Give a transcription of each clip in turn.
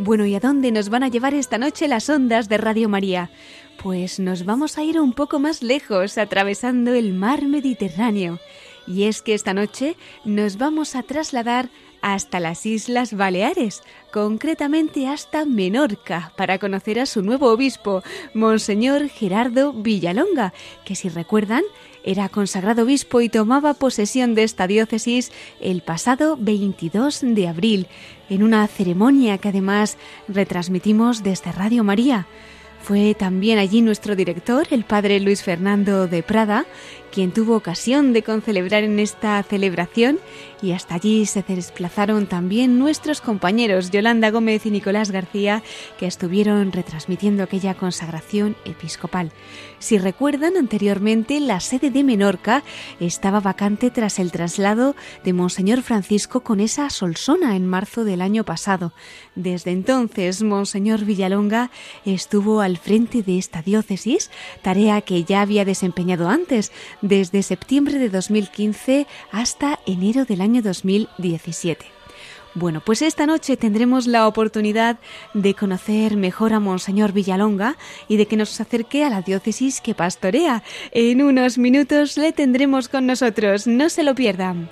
Bueno, ¿y a dónde nos van a llevar esta noche las ondas de Radio María? Pues nos vamos a ir un poco más lejos, atravesando el mar Mediterráneo. Y es que esta noche nos vamos a trasladar hasta las Islas Baleares, concretamente hasta Menorca, para conocer a su nuevo obispo, Monseñor Gerardo Villalonga, que si recuerdan era consagrado obispo y tomaba posesión de esta diócesis el pasado 22 de abril, en una ceremonia que además retransmitimos desde Radio María. Fue también allí nuestro director, el padre Luis Fernando de Prada, quien tuvo ocasión de concelebrar en esta celebración y hasta allí se desplazaron también nuestros compañeros Yolanda Gómez y Nicolás García que estuvieron retransmitiendo aquella consagración episcopal. Si recuerdan anteriormente la sede de Menorca estaba vacante tras el traslado de Monseñor Francisco con esa Solsona en marzo del año pasado. Desde entonces Monseñor Villalonga estuvo al frente de esta diócesis, tarea que ya había desempeñado antes desde septiembre de 2015 hasta enero del año 2017. Bueno, pues esta noche tendremos la oportunidad de conocer mejor a Monseñor Villalonga y de que nos acerque a la diócesis que pastorea. En unos minutos le tendremos con nosotros, no se lo pierdan.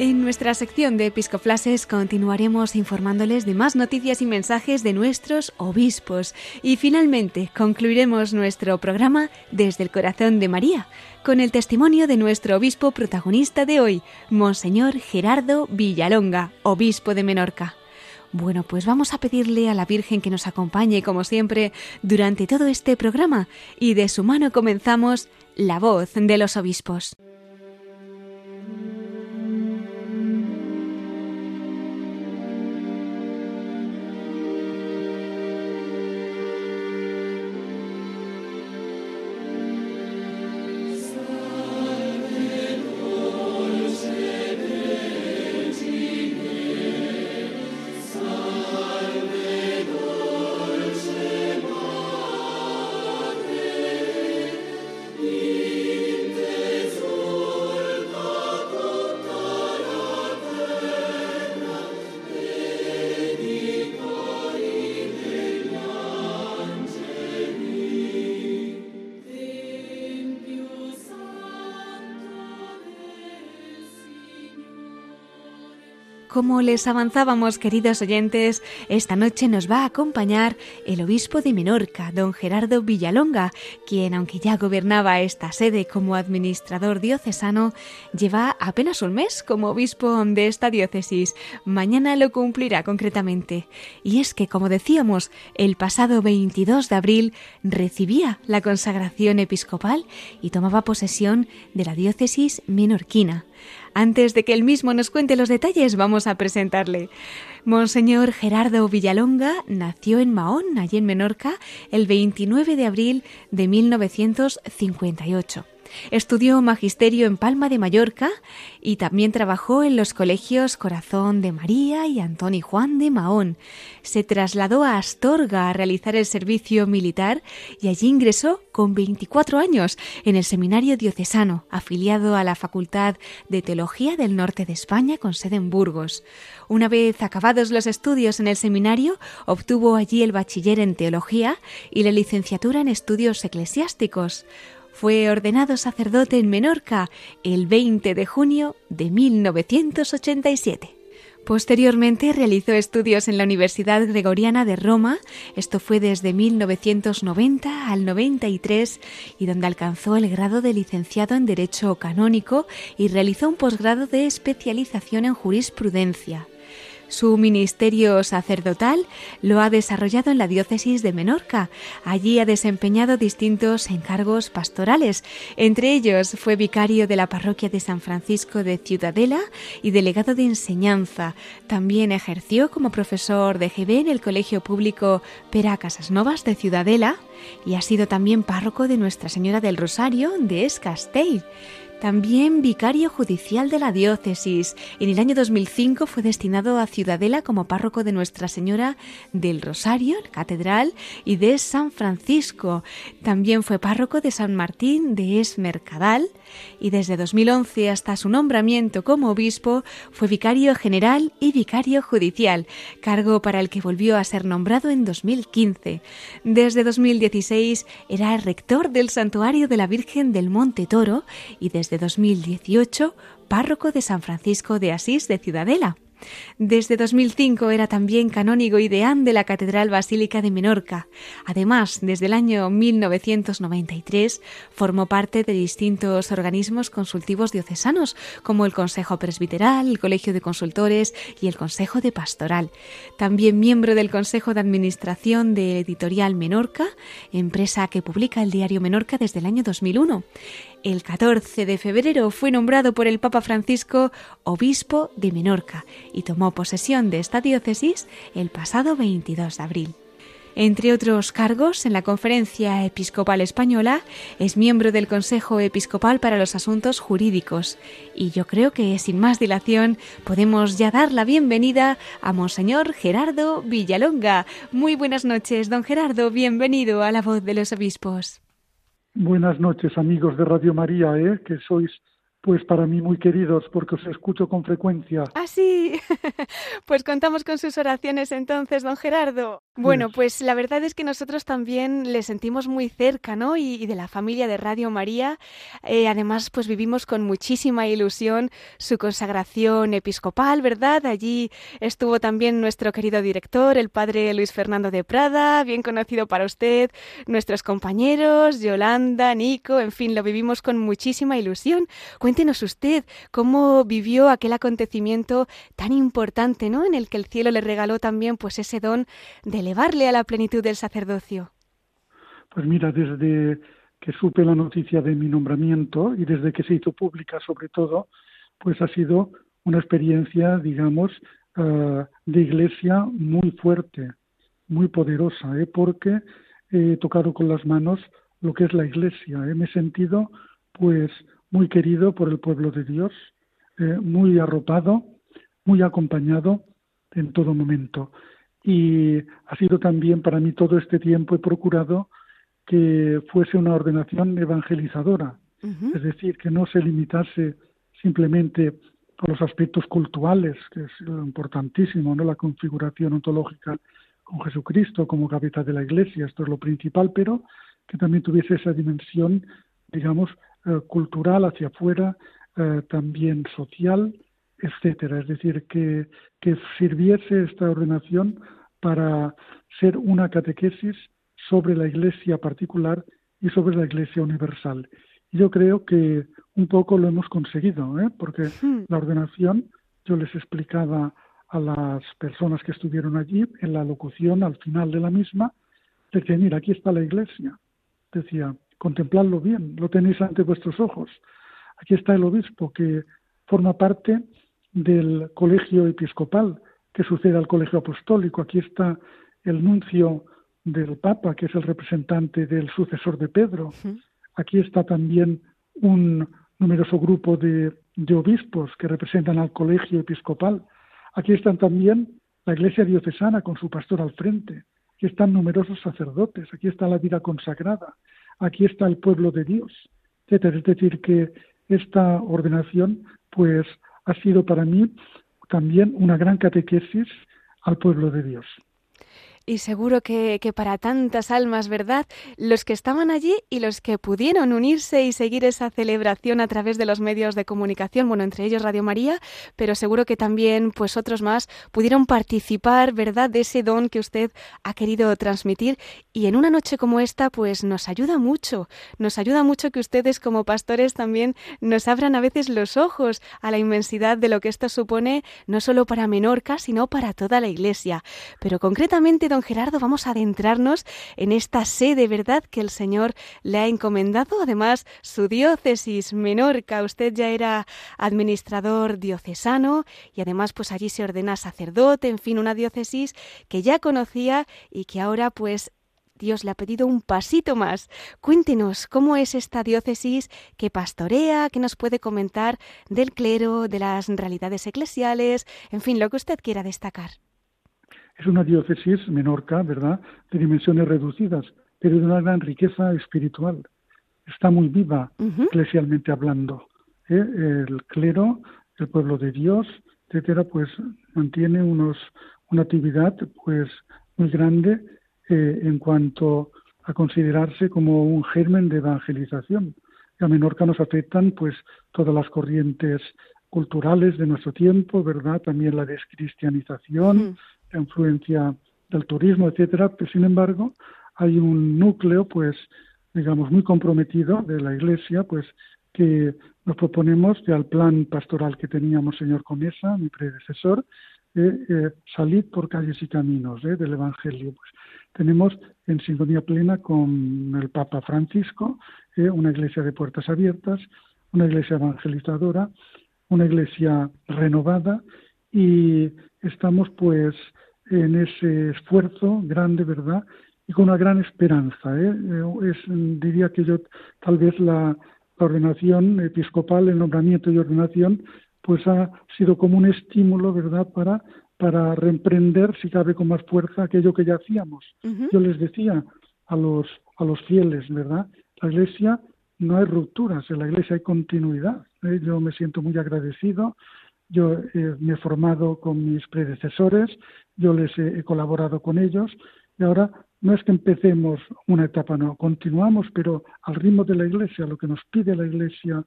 En nuestra sección de Episcoflases continuaremos informándoles de más noticias y mensajes de nuestros obispos y finalmente concluiremos nuestro programa desde el corazón de María con el testimonio de nuestro obispo protagonista de hoy, Monseñor Gerardo Villalonga, obispo de Menorca. Bueno, pues vamos a pedirle a la Virgen que nos acompañe, como siempre, durante todo este programa y de su mano comenzamos La voz de los obispos. Como les avanzábamos, queridos oyentes, esta noche nos va a acompañar el obispo de Menorca, don Gerardo Villalonga, quien, aunque ya gobernaba esta sede como administrador diocesano, lleva apenas un mes como obispo de esta diócesis. Mañana lo cumplirá concretamente. Y es que, como decíamos, el pasado 22 de abril recibía la consagración episcopal y tomaba posesión de la diócesis menorquina. Antes de que él mismo nos cuente los detalles, vamos a presentarle. Monseñor Gerardo Villalonga nació en Mahón, allí en Menorca, el 29 de abril de 1958. Estudió magisterio en Palma de Mallorca y también trabajó en los colegios Corazón de María y Antón Juan de Mahón. Se trasladó a Astorga a realizar el servicio militar y allí ingresó con 24 años en el Seminario Diocesano, afiliado a la Facultad de Teología del Norte de España con sede en Burgos. Una vez acabados los estudios en el seminario, obtuvo allí el bachiller en Teología y la licenciatura en Estudios Eclesiásticos. Fue ordenado sacerdote en Menorca el 20 de junio de 1987. Posteriormente realizó estudios en la Universidad Gregoriana de Roma, esto fue desde 1990 al 93, y donde alcanzó el grado de licenciado en Derecho Canónico y realizó un posgrado de especialización en jurisprudencia. Su ministerio sacerdotal lo ha desarrollado en la diócesis de Menorca. Allí ha desempeñado distintos encargos pastorales. Entre ellos fue vicario de la parroquia de San Francisco de Ciudadela y delegado de enseñanza. También ejerció como profesor de GB en el Colegio Público Pera Casas Novas de Ciudadela y ha sido también párroco de Nuestra Señora del Rosario de Escastell. También vicario judicial de la diócesis. En el año 2005 fue destinado a Ciudadela como párroco de Nuestra Señora del Rosario, catedral, y de San Francisco. También fue párroco de San Martín de Esmercadal y desde 2011 hasta su nombramiento como obispo fue vicario general y vicario judicial, cargo para el que volvió a ser nombrado en 2015. Desde 2016 era rector del Santuario de la Virgen del Monte Toro y desde 2018 párroco de San Francisco de Asís de Ciudadela. Desde 2005 era también canónigo y de la Catedral Basílica de Menorca. Además, desde el año 1993 formó parte de distintos organismos consultivos diocesanos, como el Consejo Presbiteral, el Colegio de Consultores y el Consejo de Pastoral. También miembro del Consejo de Administración de Editorial Menorca, empresa que publica el diario Menorca desde el año 2001. El 14 de febrero fue nombrado por el Papa Francisco obispo de Menorca y tomó posesión de esta diócesis el pasado 22 de abril. Entre otros cargos, en la Conferencia Episcopal Española es miembro del Consejo Episcopal para los Asuntos Jurídicos. Y yo creo que, sin más dilación, podemos ya dar la bienvenida a Monseñor Gerardo Villalonga. Muy buenas noches, don Gerardo. Bienvenido a la voz de los obispos. Buenas noches, amigos de Radio María, ¿eh? que sois pues para mí muy queridos porque os escucho con frecuencia. Ah, sí. pues contamos con sus oraciones entonces, don Gerardo. Bueno, pues la verdad es que nosotros también le sentimos muy cerca, ¿no? Y, de la familia de Radio María. Eh, además, pues vivimos con muchísima ilusión su consagración episcopal, ¿verdad? Allí estuvo también nuestro querido director, el padre Luis Fernando de Prada, bien conocido para usted, nuestros compañeros, Yolanda, Nico, en fin, lo vivimos con muchísima ilusión. Cuéntenos usted cómo vivió aquel acontecimiento tan importante, ¿no? En el que el cielo le regaló también pues ese don de elevarle a la plenitud del sacerdocio. Pues mira, desde que supe la noticia de mi nombramiento y desde que se hizo pública sobre todo, pues ha sido una experiencia, digamos, eh, de iglesia muy fuerte, muy poderosa, ¿eh? porque he tocado con las manos lo que es la iglesia. ¿eh? Me he sentido, pues, muy querido por el pueblo de Dios, eh, muy arropado, muy acompañado en todo momento. Y ha sido también para mí todo este tiempo he procurado que fuese una ordenación evangelizadora, es decir, que no se limitase simplemente a los aspectos culturales, que es importantísimo, ¿no? La configuración ontológica con Jesucristo como cabeza de la Iglesia, esto es lo principal, pero que también tuviese esa dimensión, digamos, eh, cultural hacia afuera, eh, también social, etcétera. Es decir, que, que sirviese esta ordenación para ser una catequesis sobre la Iglesia particular y sobre la Iglesia universal. Yo creo que un poco lo hemos conseguido, ¿eh? porque hmm. la ordenación, yo les explicaba a las personas que estuvieron allí en la locución al final de la misma, de que mira, aquí está la Iglesia. Decía, contempladlo bien, lo tenéis ante vuestros ojos. Aquí está el obispo que forma parte del colegio episcopal que sucede al colegio apostólico. Aquí está el nuncio del Papa, que es el representante del sucesor de Pedro. Aquí está también un numeroso grupo de, de, obispos que representan al colegio episcopal. Aquí están también la iglesia diocesana con su pastor al frente. Aquí están numerosos sacerdotes. Aquí está la vida consagrada aquí está el pueblo de Dios, Es decir, que esta ordenación, pues, ha sido para mí también una gran catequesis al pueblo de Dios. Y seguro que, que, para tantas almas, ¿verdad? Los que estaban allí y los que pudieron unirse y seguir esa celebración a través de los medios de comunicación, bueno, entre ellos Radio María, pero seguro que también, pues otros más, pudieron participar, ¿verdad?, de ese don que usted ha querido transmitir. Y en una noche como esta, pues nos ayuda mucho, nos ayuda mucho que ustedes como pastores también nos abran a veces los ojos a la inmensidad de lo que esto supone, no solo para Menorca, sino para toda la Iglesia. Pero concretamente, don Gerardo, vamos a adentrarnos en esta sede, ¿verdad?, que el Señor le ha encomendado. Además, su diócesis, Menorca. Usted ya era administrador diocesano y además, pues allí se ordena sacerdote, en fin, una diócesis que ya conocía y que ahora, pues, Dios le ha pedido un pasito más. Cuéntenos cómo es esta diócesis que pastorea, que nos puede comentar del clero, de las realidades eclesiales, en fin, lo que usted quiera destacar. Es una diócesis, Menorca, ¿verdad?, de dimensiones reducidas, pero de una gran riqueza espiritual. Está muy viva, eclesialmente hablando. ¿eh? El clero, el pueblo de Dios, etcétera, pues mantiene unos, una actividad pues muy grande eh, en cuanto a considerarse como un germen de evangelización. Y a Menorca nos afectan pues todas las corrientes culturales de nuestro tiempo, ¿verdad? También la descristianización, influencia del turismo, etcétera, pero sin embargo hay un núcleo, pues, digamos, muy comprometido de la Iglesia, pues, que nos proponemos que al plan pastoral que teníamos, señor Comesa, mi predecesor, eh, eh, salir por calles y caminos eh, del Evangelio. Pues, tenemos en sintonía plena con el Papa Francisco eh, una iglesia de puertas abiertas, una iglesia evangelizadora, una iglesia renovada y estamos pues en ese esfuerzo grande, ¿verdad? Y con una gran esperanza. ¿eh? Es, diría que yo, tal vez la, ordenación episcopal, el nombramiento y ordenación, pues ha sido como un estímulo, ¿verdad?, para, para reemprender, si cabe con más fuerza, aquello que ya hacíamos. Yo les decía a los, a los fieles, ¿verdad? La Iglesia no hay rupturas, en la Iglesia hay continuidad. ¿eh? Yo me siento muy agradecido yo eh, me he formado con mis predecesores, yo les he, colaborado con ellos y ahora no es que empecemos una etapa, no, continuamos, pero al ritmo de la Iglesia, lo que nos pide la Iglesia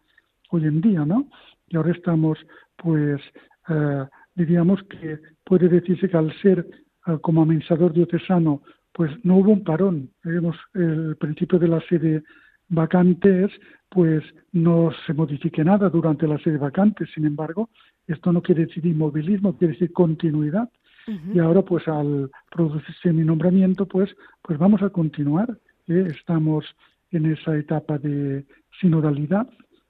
hoy en día, ¿no? Y ahora estamos, pues, eh, diríamos que puede decirse que al ser eh, como amensador diocesano, pues no hubo un parón. Vemos el principio de la sede vacantes, pues no se modifique nada durante la sede vacante. Sin embargo, esto no quiere decir inmovilismo, quiere decir continuidad. Y ahora, pues al producirse mi nombramiento, pues, pues vamos a continuar. ¿eh? Estamos en esa etapa de sinodalidad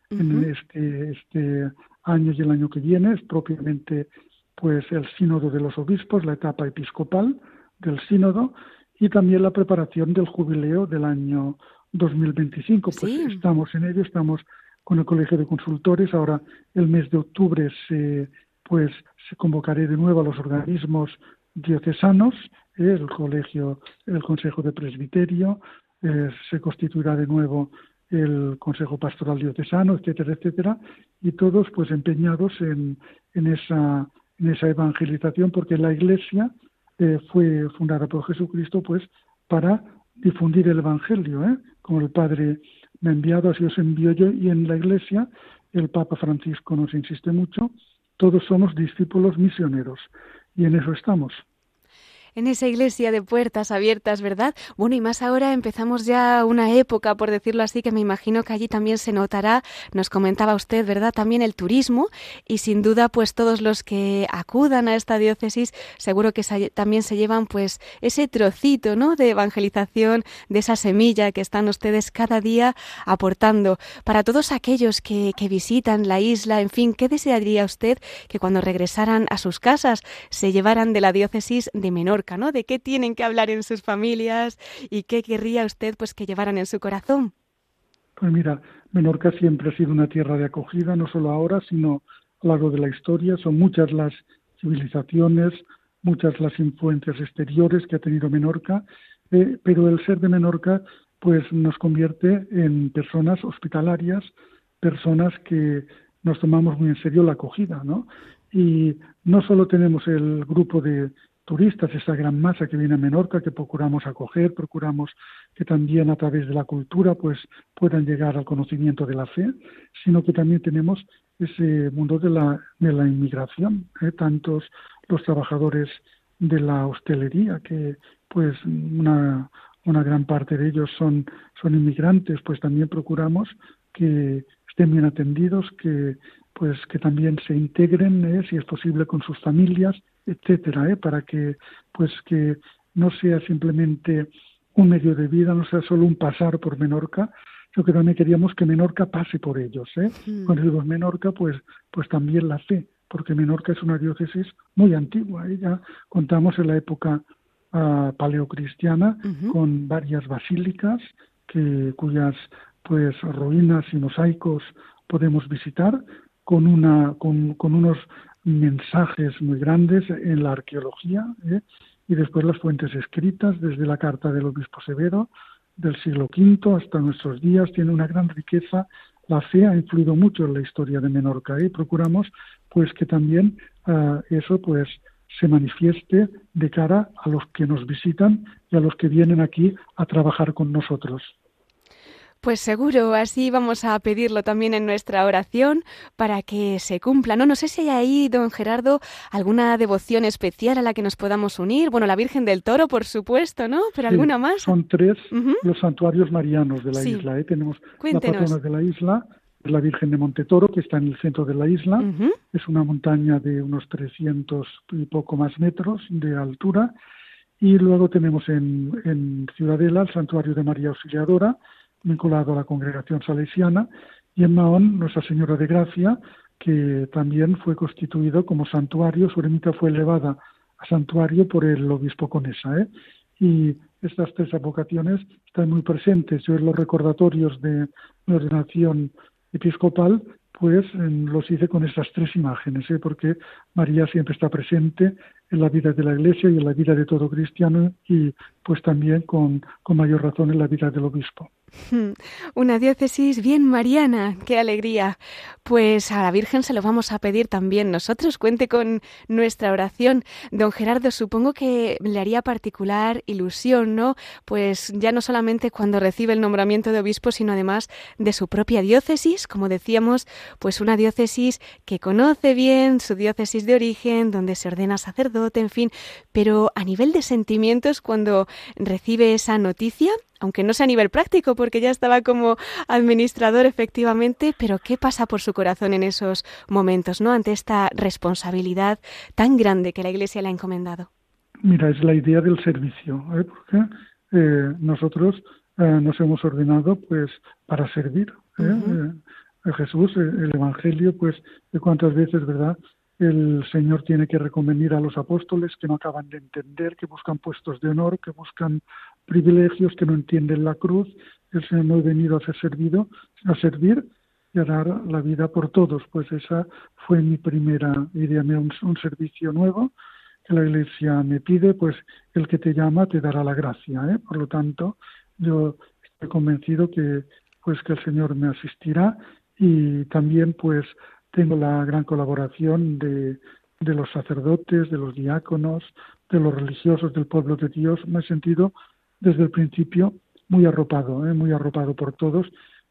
en este, este año y el año que viene, es propiamente pues el sínodo de los obispos, la etapa episcopal del sínodo y también la preparación del jubileo del año 2025. Pues estamos en ello, estamos con el Colegio de Consultores. Ahora, el mes de octubre, se, pues, se convocaré de nuevo a los organismos diocesanos, ¿eh? el Colegio, el Consejo de Presbiterio, eh, se constituirá de nuevo el Consejo Pastoral Diocesano, etcétera, etcétera, y todos pues empeñados en, en, esa, en esa evangelización, porque la Iglesia eh, fue fundada por Jesucristo pues para difundir el Evangelio, como el Padre me enviado, así os envío yo, y en la Iglesia el Papa Francisco nos insiste mucho, todos somos discípulos misioneros, y en eso estamos en esa iglesia de puertas abiertas, ¿verdad? Bueno, y más ahora empezamos ya una época, por decirlo así, que me imagino que allí también se notará, nos comentaba usted, ¿verdad? También el turismo y sin duda, pues todos los que acudan a esta diócesis, seguro que también se llevan pues ese trocito, ¿no? De evangelización, de esa semilla que están ustedes cada día aportando. Para todos aquellos que, que visitan la isla, en fin, ¿qué desearía usted que cuando regresaran a sus casas se llevaran de la diócesis de menor De qué tienen que hablar en sus familias y qué querría usted pues que llevaran en su corazón. Pues mira, Menorca siempre ha sido una tierra de acogida, no solo ahora, sino a lo largo de la historia. Son muchas las civilizaciones, muchas las influencias exteriores que ha tenido Menorca, eh, pero el ser de Menorca pues nos convierte en personas hospitalarias, personas que nos tomamos muy en serio la acogida, ¿no? Y no solo tenemos el grupo de turistas, esa gran masa que viene a Menorca, que procuramos acoger, procuramos que también a través de la cultura pues puedan llegar al conocimiento de la fe, sino que también tenemos ese mundo de la, de la inmigración, ¿eh? tantos los trabajadores de la hostelería, que pues una, una gran parte de ellos son, son inmigrantes, pues también procuramos que estén bien atendidos, que pues que también se integren, ¿eh? si es posible, con sus familias, etcétera, ¿eh? para que pues que no sea simplemente un medio de vida, no sea solo un pasar por Menorca, sino que también queríamos que Menorca pase por ellos. ¿eh? Cuando decimos Menorca, pues, pues también la fe, porque Menorca es una diócesis muy antigua. ¿eh? Ya contamos en la época uh, paleocristiana con varias basílicas que, cuyas pues ruinas y mosaicos podemos visitar con una con, con unos mensajes muy grandes en la arqueología ¿eh? y después las fuentes escritas desde la carta del obispo Severo del siglo V hasta nuestros días tiene una gran riqueza la fe ha influido mucho en la historia de Menorca ¿eh? y procuramos pues que también uh, eso pues se manifieste de cara a los que nos visitan y a los que vienen aquí a trabajar con nosotros. Pues seguro, así vamos a pedirlo también en nuestra oración para que se cumpla. No, no sé si hay ahí, don Gerardo, alguna devoción especial a la que nos podamos unir. Bueno, la Virgen del Toro, por supuesto, ¿no? Pero alguna más. Son tres los santuarios marianos de la isla. ¿eh? Tenemos la patrona de la isla, la Virgen de Montetoro, que está en el centro de la isla. Es una montaña de unos 300 y poco más metros de altura. Y luego tenemos en, en Ciudadela el santuario de María Auxiliadora, vinculado a la congregación salesiana, y en Mahón Nuestra Señora de Gracia, que también fue constituido como santuario, su ermita fue elevada a santuario por el obispo Conesa. ¿eh? Y estas tres advocaciones están muy presentes. Yo en los recordatorios de la ordenación episcopal, pues los hice con estas tres imágenes, ¿eh? porque María siempre está presente en la vida de la Iglesia y en la vida de todo cristiano y pues también con, mayor razón en la vida del obispo. Una diócesis bien mariana, qué alegría. Pues a la Virgen se lo vamos a pedir también nosotros. Cuente con nuestra oración. Don Gerardo, supongo que le haría particular ilusión, ¿no? Pues ya no solamente cuando recibe el nombramiento de obispo, sino además de su propia diócesis, como decíamos, pues una diócesis que conoce bien su diócesis de origen, donde se ordena sacerdote, en fin. Pero a nivel de sentimientos, cuando recibe esa noticia, aunque no sea a nivel práctico, porque ya estaba como administrador efectivamente, pero ¿qué pasa por su corazón en esos momentos, no? Ante esta responsabilidad tan grande que la Iglesia le ha encomendado. Mira, es la idea del servicio, ¿eh? porque eh, nosotros eh, nos hemos ordenado pues para servir. ¿eh? Jesús, el Evangelio, pues cuántas veces, ¿verdad? El Señor tiene que reconvenir a los apóstoles que no acaban de entender, que buscan puestos de honor, que buscan privilegios, que no entienden la cruz. El Señor no ha venido a ser servido, a servir y a dar la vida por todos. Pues esa fue mi primera idea, un, un servicio nuevo que la Iglesia me pide, pues el que te llama te dará la gracia. ¿eh? Por lo tanto, yo estoy convencido que pues que el Señor me asistirá y también pues tengo la gran colaboración de, de los sacerdotes, de los diáconos, de los religiosos del pueblo de Dios. Me he sentido desde el principio muy arropado, ¿eh? muy arropado por todos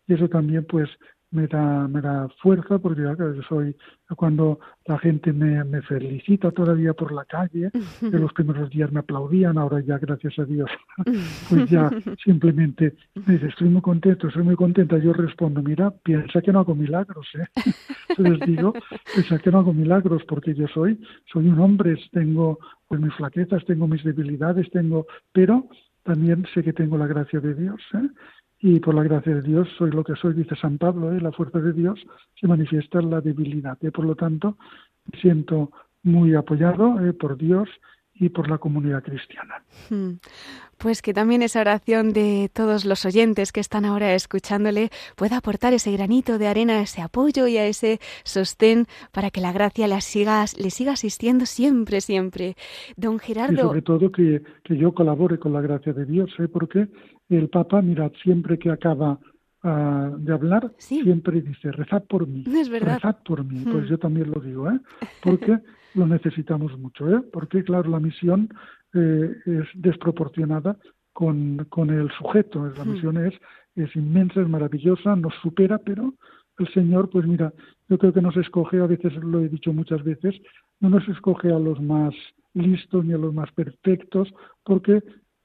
y eso también pues me da, me da fuerza porque yo soy cuando la gente me, me, felicita todavía por la calle, de los primeros días me aplaudían, ahora ya gracias a Dios, pues ya simplemente me dice, estoy muy contento, estoy muy contenta, yo respondo, mira, piensa que no hago milagros, ¿eh? les digo, piensa que no hago milagros porque yo soy, soy un hombre, tengo pues mis flaquezas, tengo mis debilidades, tengo, pero también sé que tengo la gracia de Dios, ¿eh? Y por la gracia de Dios soy lo que soy, dice San Pablo, ¿eh? la fuerza de Dios se manifiesta en la debilidad. ¿eh? Por lo tanto, me siento muy apoyado ¿eh? por Dios y por la comunidad cristiana. Hmm. Pues que también esa oración de todos los oyentes que están ahora escuchándole pueda aportar ese granito de arena, a ese apoyo y a ese sostén para que la gracia le siga, le siga asistiendo siempre, siempre. Don Gerardo. Y sobre todo que, que yo colabore con la gracia de Dios, ¿eh? porque el Papa, mirad, siempre que acaba ah, de hablar, siempre dice, rezad por mí. Es verdad. Rezad por mí. Pues hmm. yo también lo digo, ¿eh? Porque lo necesitamos mucho, ¿eh? Porque, claro, la misión eh, es desproporcionada con, con el sujeto. La hmm. misión es, es inmensa, es maravillosa, nos supera, pero el Señor, pues mira, yo creo que nos escoge, a veces lo he dicho muchas veces, no nos escoge a los más listos ni a los más perfectos, porque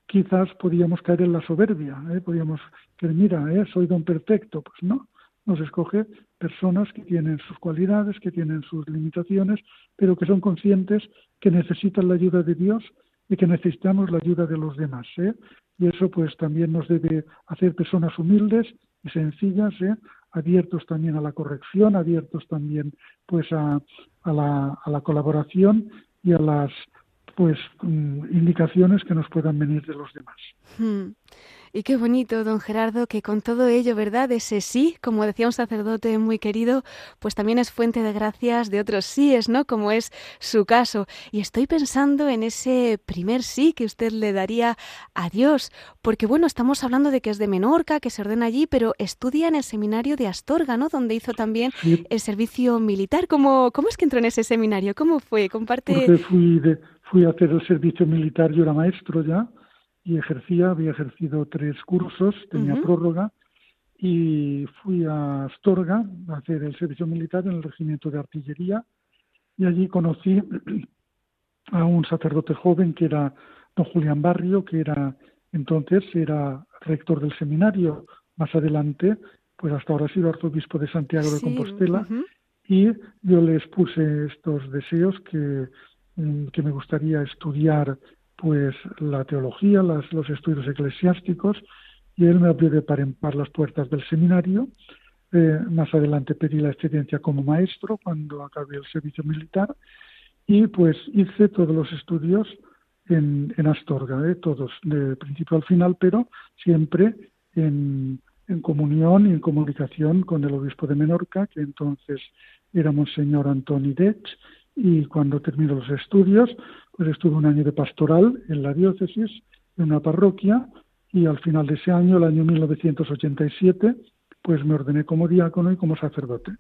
quizás podíamos caer en la soberbia, ¿eh? podíamos que mira, ¿eh? soy don perfecto, pues no, nos escoge personas que tienen sus cualidades, que tienen sus limitaciones, pero que son conscientes que necesitan la ayuda de Dios y que necesitamos la ayuda de los demás. ¿eh? Y eso pues también nos debe hacer personas humildes y sencillas, ¿eh? abiertos también a la corrección, abiertos también pues a, la, a la colaboración y a las pues mm, indicaciones que nos puedan venir de los demás. Hmm. Y qué bonito, don Gerardo, que con todo ello, ¿verdad? Ese sí, como decía un sacerdote muy querido, pues también es fuente de gracias de otros síes, ¿no? Como es su caso. Y estoy pensando en ese primer sí que usted le daría a Dios, porque bueno, estamos hablando de que es de Menorca, que se ordena allí, pero estudia en el seminario de Astorga, ¿no? Donde hizo también el servicio militar. ¿Cómo, ¿Cómo es que entró en ese seminario? ¿Cómo fue? Comparte. Porque fui, fui a hacer el servicio militar, yo era maestro ya y ejercía, había ejercido tres cursos, tenía prórroga y fui a Astorga a hacer el servicio militar en el regimiento de artillería y allí conocí a un sacerdote joven que era don Julián Barrio, que era entonces era rector del seminario, más adelante, pues hasta ahora ha sido arzobispo de Santiago de Compostela, y yo les puse estos deseos que, que me gustaría estudiar pues la teología, las, los estudios eclesiásticos, y él me abrió de par en par las puertas del seminario. Eh, más adelante pedí la excedencia como maestro cuando acabé el servicio militar y pues hice todos los estudios en, en Astorga, eh, todos de principio al final, pero siempre en, en comunión y en comunicación con el obispo de Menorca, que entonces era Monseñor Antoni Dech, y cuando terminó los estudios, pues estuve un año de pastoral en la diócesis, en una parroquia, y al final de ese año, el año 1987, pues me ordené como diácono y como sacerdote.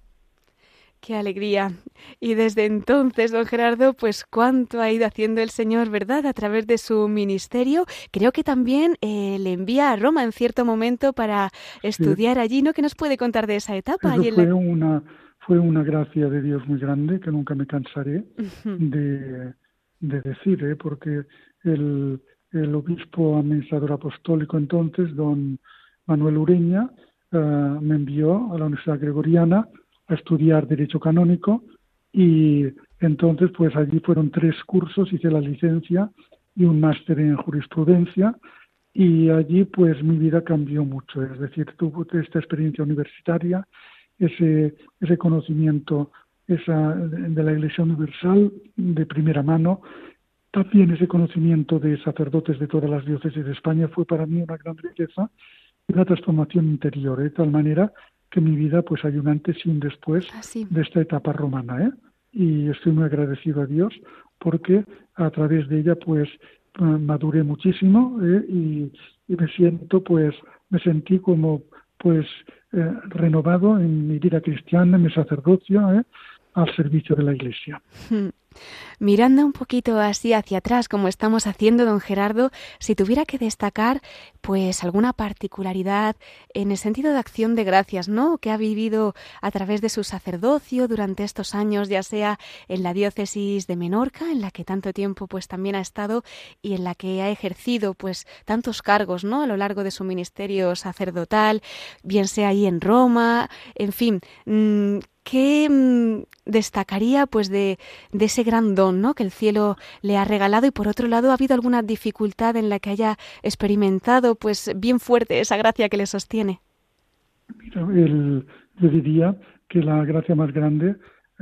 Qué alegría. Y desde entonces, don Gerardo, pues cuánto ha ido haciendo el Señor, ¿verdad? A través de su ministerio. Creo que también eh, le envía a Roma en cierto momento para estudiar allí, ¿no? ¿Qué nos puede contar de esa etapa? fue, una, fue una gracia de Dios muy grande que nunca me cansaré de, de decir, ¿eh? porque el, el, obispo administrador apostólico entonces, don Manuel Ureña, eh, me envió a la Universidad Gregoriana a estudiar Derecho Canónico y entonces pues allí fueron tres cursos, hice la licencia y un máster en jurisprudencia y allí pues mi vida cambió mucho, es decir, tuve esta experiencia universitaria, ese, ese conocimiento esa, de la Iglesia Universal de primera mano. También ese conocimiento de sacerdotes de todas las diócesis de España fue para mí una gran riqueza y una transformación interior, de tal manera que mi vida pues hay un antes y un después ah, de esta etapa romana. ¿eh? Y estoy muy agradecido a Dios porque a través de ella pues maduré muchísimo ¿eh? y, y, me siento pues me sentí como pues eh, renovado en mi vida cristiana, en mi sacerdocio, ¿eh? al servicio de la Iglesia. Mirando un poquito así hacia atrás, como estamos haciendo, don Gerardo, si tuviera que destacar, pues alguna particularidad en el sentido de acción de gracias, ¿no? Que ha vivido a través de su sacerdocio durante estos años, ya sea en la diócesis de Menorca, en la que tanto tiempo pues también ha estado y en la que ha ejercido pues tantos cargos, ¿no? A lo largo de su ministerio sacerdotal, bien sea ahí en Roma, en fin, mm, ¿qué mm, destacaría pues de, de, ese gran don ¿no? que el cielo le ha regalado y por otro lado ha habido alguna dificultad en la que haya experimentado pues bien fuerte esa gracia que le sostiene? el, yo diría que la gracia más grande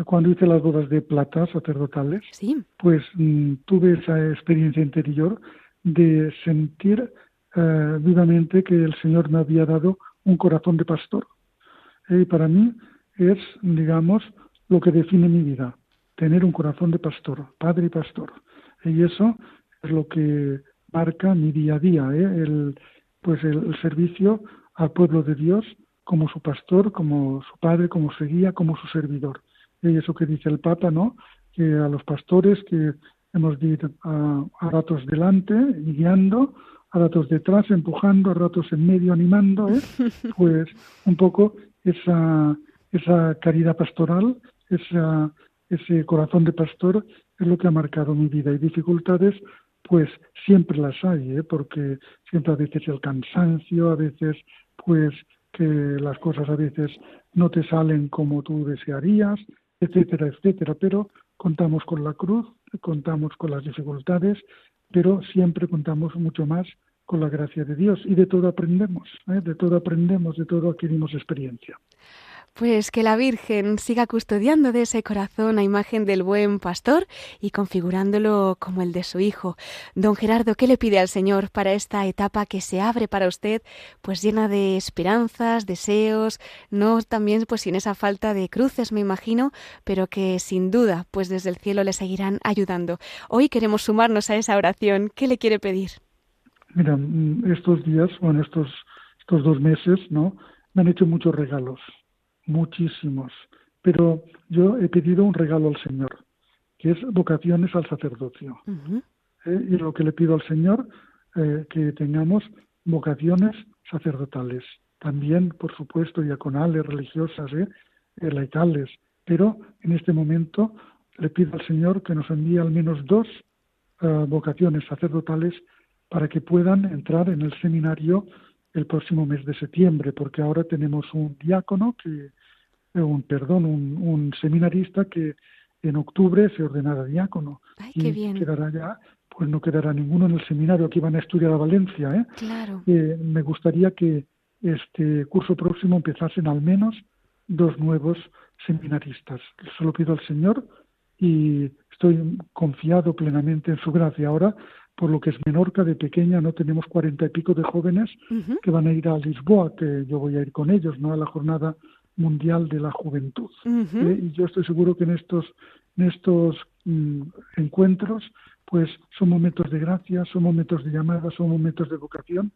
cuando hice las bodas de plata sacerdotales, pues mm, tuve esa experiencia interior de sentir eh, vivamente que el Señor me había dado un corazón de pastor. Y para mí es, digamos, lo que define mi vida, tener un corazón de pastor, padre y pastor. Y eso es lo que marca mi día a día, ¿eh? el, pues el, servicio al pueblo de Dios como su pastor, como su padre, como su guía, como su servidor. Y eso que dice el Papa, ¿no? Que a los pastores que hemos de ir a, ratos delante guiando, a ratos detrás empujando, a ratos en medio animando, ¿eh? pues un poco esa, esa caridad pastoral, esa, ese corazón de pastor es lo que ha marcado mi vida. Y dificultades, pues siempre las hay, ¿eh? porque siempre a veces el cansancio, a veces pues que las cosas a veces no te salen como tú desearías, etcétera, etcétera. Pero contamos con la cruz, contamos con las dificultades, pero siempre contamos mucho más con la gracia de Dios y de todo aprendemos, ¿eh? de todo aprendemos, de todo adquirimos experiencia. Pues que la Virgen siga custodiando de ese corazón a imagen del buen pastor y configurándolo como el de su Hijo. Don Gerardo, ¿qué le pide al Señor para esta etapa que se abre para usted, pues llena de esperanzas, deseos, no también pues sin esa falta de cruces, me imagino, pero que sin duda, pues desde el cielo le seguirán ayudando. Hoy queremos sumarnos a esa oración. ¿Qué le quiere pedir? Mira, estos días, bueno, estos, estos dos meses, ¿no? Me han hecho muchos regalos muchísimos, pero yo he pedido un regalo al Señor, que es vocaciones al sacerdocio. ¿Eh? Y lo que le pido al Señor, eh, que tengamos vocaciones sacerdotales, también, por supuesto, diaconales, religiosas, ¿eh? eh laicales, pero en este momento le pido al Señor que nos envíe al menos dos vocaciones sacerdotales para que puedan entrar en el seminario el próximo mes de septiembre, porque ahora tenemos un diácono, que, eh, un perdón, un, seminarista que en octubre se ordenará diácono. y quedará ya, pues no quedará ninguno en el seminario, aquí van a estudiar a Valencia. ¿eh? Claro. Eh, me gustaría que este curso próximo empezasen al menos dos nuevos seminaristas. Se lo pido al Señor y estoy confiado plenamente en su gracia. Ahora por lo que es Menorca, de pequeña no tenemos cuarenta y pico de jóvenes que van a ir a Lisboa, que yo voy a ir con ellos, ¿no? A la jornada mundial de la juventud. ¿eh? Y yo estoy seguro que en estos, en estos mm, encuentros, pues son momentos de gracia, son momentos de llamada, son momentos de vocación.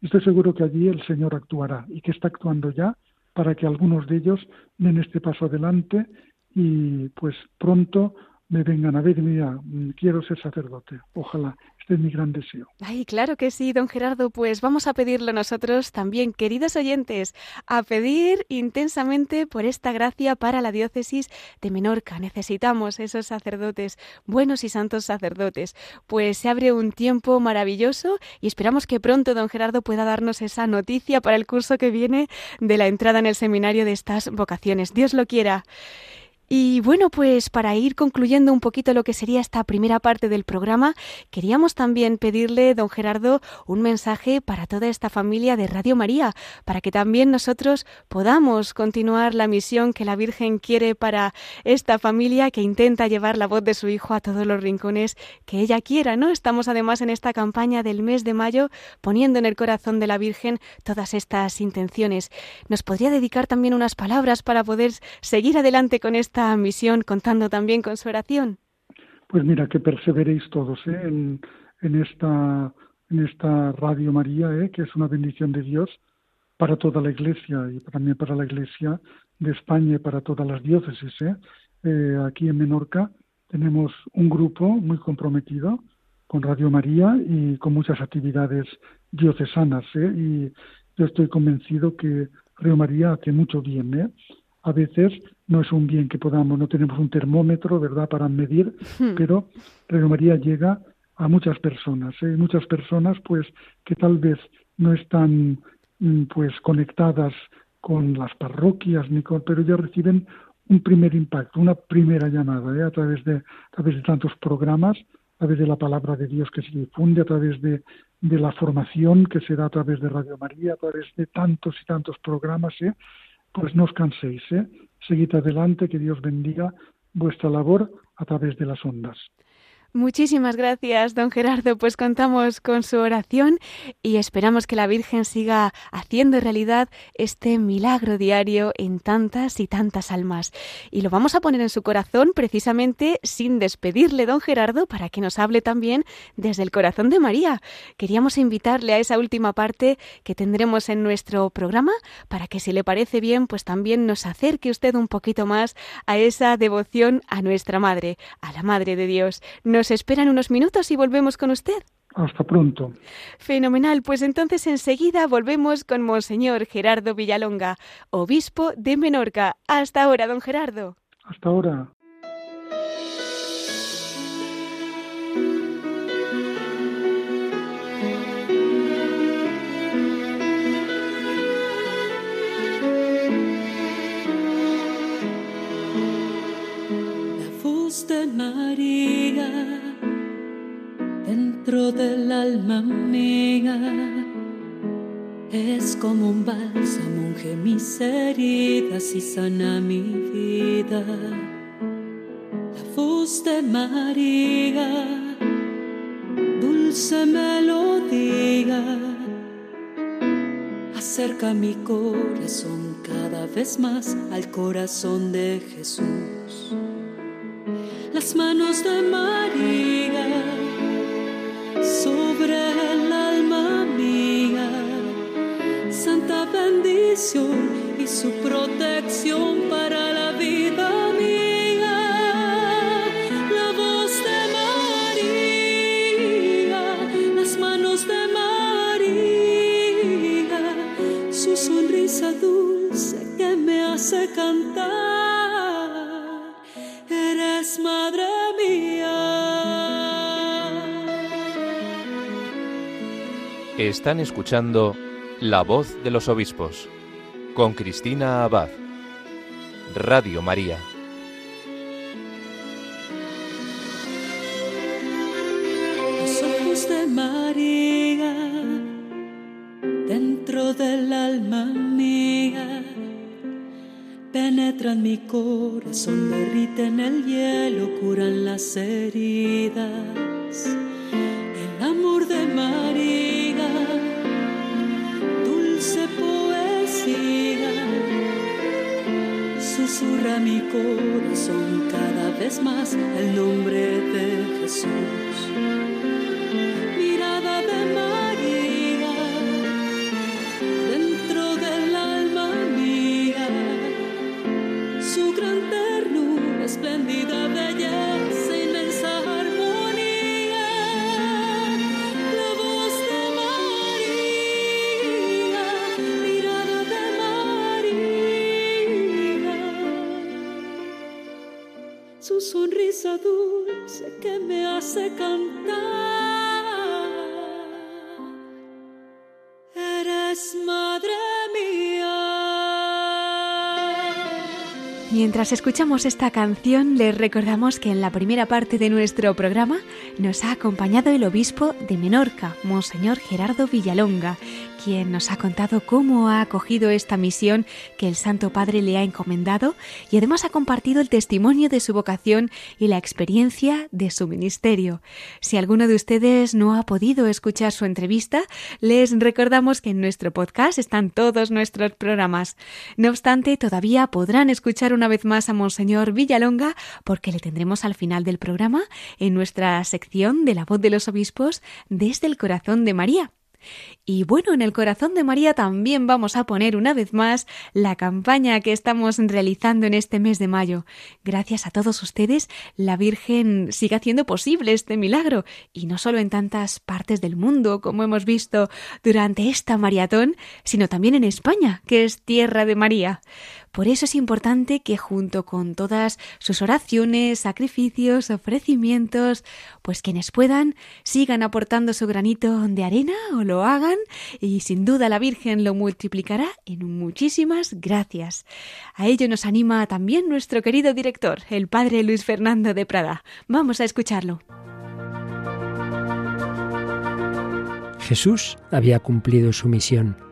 Y estoy seguro que allí el Señor actuará y que está actuando ya para que algunos de ellos den este paso adelante y pues pronto me vengan a ver y me quiero ser sacerdote. Ojalá. Este es mi gran deseo. Ay, claro que sí, don Gerardo. Pues vamos a pedirlo nosotros también, queridos oyentes, a pedir intensamente por esta gracia para la diócesis de Menorca. Necesitamos esos sacerdotes, buenos y santos sacerdotes. Pues se abre un tiempo maravilloso y esperamos que pronto don Gerardo pueda darnos esa noticia para el curso que viene de la entrada en el seminario de estas vocaciones. Dios lo quiera. Y bueno, pues para ir concluyendo un poquito lo que sería esta primera parte del programa, queríamos también pedirle, don Gerardo, un mensaje para toda esta familia de Radio María, para que también nosotros podamos continuar la misión que la Virgen quiere para esta familia que intenta llevar la voz de su Hijo a todos los rincones que ella quiera, ¿no? Estamos además en esta campaña del mes de mayo poniendo en el corazón de la Virgen todas estas intenciones. ¿Nos podría dedicar también unas palabras para poder seguir adelante con esta misión contando también con su oración? Pues mira, que perseveréis todos ¿eh? en, en, esta, en esta Radio María, ¿eh? que es una bendición de Dios para toda la Iglesia y también para la Iglesia de España y para todas las diócesis. ¿eh? Eh, aquí en Menorca tenemos un grupo muy comprometido con Radio María y con muchas actividades diocesanas. ¿eh? Y yo estoy convencido que Radio María hace mucho bien. ¿eh? a veces no es un bien que podamos, no tenemos un termómetro, ¿verdad?, para medir, hmm. pero Radio María llega a muchas personas, ¿eh? muchas personas pues que tal vez no están mm, pues conectadas con las parroquias ni con, pero ya reciben un primer impacto, una primera llamada ¿eh? a través de a través de tantos programas, a través de la palabra de Dios que se difunde, a través de, de la formación que se da a través de Radio María, a través de tantos y tantos programas, ¿eh? pues no os canséis, ¿eh? Seguid adelante, que Dios bendiga vuestra labor a través de las ondas. Muchísimas gracias, don Gerardo. Pues contamos con su oración y esperamos que la Virgen siga haciendo realidad este milagro diario en tantas y tantas almas. Y lo vamos a poner en su corazón precisamente sin despedirle, don Gerardo, para que nos hable también desde el corazón de María. Queríamos invitarle a esa última parte que tendremos en nuestro programa para que, si le parece bien, pues también nos acerque usted un poquito más a esa devoción a nuestra Madre, a la Madre de Dios. Esperan unos minutos y volvemos con usted. Hasta pronto. Fenomenal, pues entonces enseguida volvemos con Monseñor Gerardo Villalonga, obispo de Menorca. Hasta ahora, don Gerardo. Hasta ahora. María dentro del alma mía. Es como un bálsamo, unge mis heridas y sana mi vida. La voz de María, dulce melodía, acerca mi corazón cada vez más al corazón de Jesús. Las manos de María sobre el alma mía, santa bendición y su protección Están escuchando La voz de los obispos con Cristina Abad. Radio María. Los ojos de María dentro del alma mía penetran mi corazón, derriten el hielo, curan las heridas. Dulce que me hace cantar. Eres madre mía. Mientras escuchamos esta canción, les recordamos que en la primera parte de nuestro programa nos ha acompañado el obispo de Menorca, Monseñor Gerardo Villalonga, quien nos ha contado cómo ha acogido esta misión que el Santo Padre le ha encomendado y además ha compartido el testimonio de su vocación y la experiencia de su ministerio. Si alguno de ustedes no ha podido escuchar su entrevista, les recordamos que en nuestro podcast están todos nuestros programas. No obstante, todavía podrán escuchar una vez más a Monseñor Villalonga porque le tendremos al final del programa en nuestra sección de la voz de los obispos desde el corazón de María. Y bueno, en el corazón de María también vamos a poner una vez más la campaña que estamos realizando en este mes de mayo. Gracias a todos ustedes, la Virgen sigue haciendo posible este milagro, y no solo en tantas partes del mundo como hemos visto durante esta maratón, sino también en España, que es tierra de María. Por eso es importante que junto con todas sus oraciones, sacrificios, ofrecimientos, pues quienes puedan sigan aportando su granito de arena o lo hagan y sin duda la Virgen lo multiplicará en muchísimas gracias. A ello nos anima también nuestro querido director, el padre Luis Fernando de Prada. Vamos a escucharlo. Jesús había cumplido su misión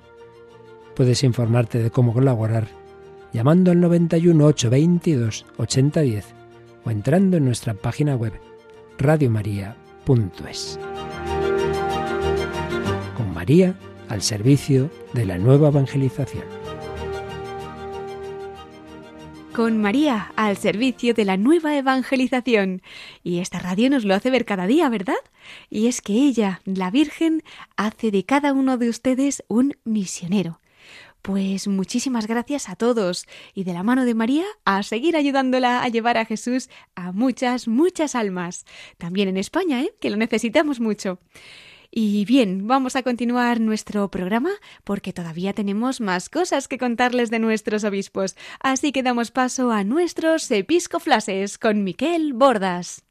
Puedes informarte de cómo colaborar llamando al 91 822 8010 o entrando en nuestra página web radiomaria.es. Con María al servicio de la nueva evangelización. Con María al servicio de la nueva evangelización. Y esta radio nos lo hace ver cada día, ¿verdad? Y es que ella, la Virgen, hace de cada uno de ustedes un misionero. Pues muchísimas gracias a todos y de la mano de María a seguir ayudándola a llevar a Jesús a muchas, muchas almas. También en España, ¿eh? que lo necesitamos mucho. Y bien, vamos a continuar nuestro programa porque todavía tenemos más cosas que contarles de nuestros obispos. Así que damos paso a nuestros episcoflases con Miquel Bordas.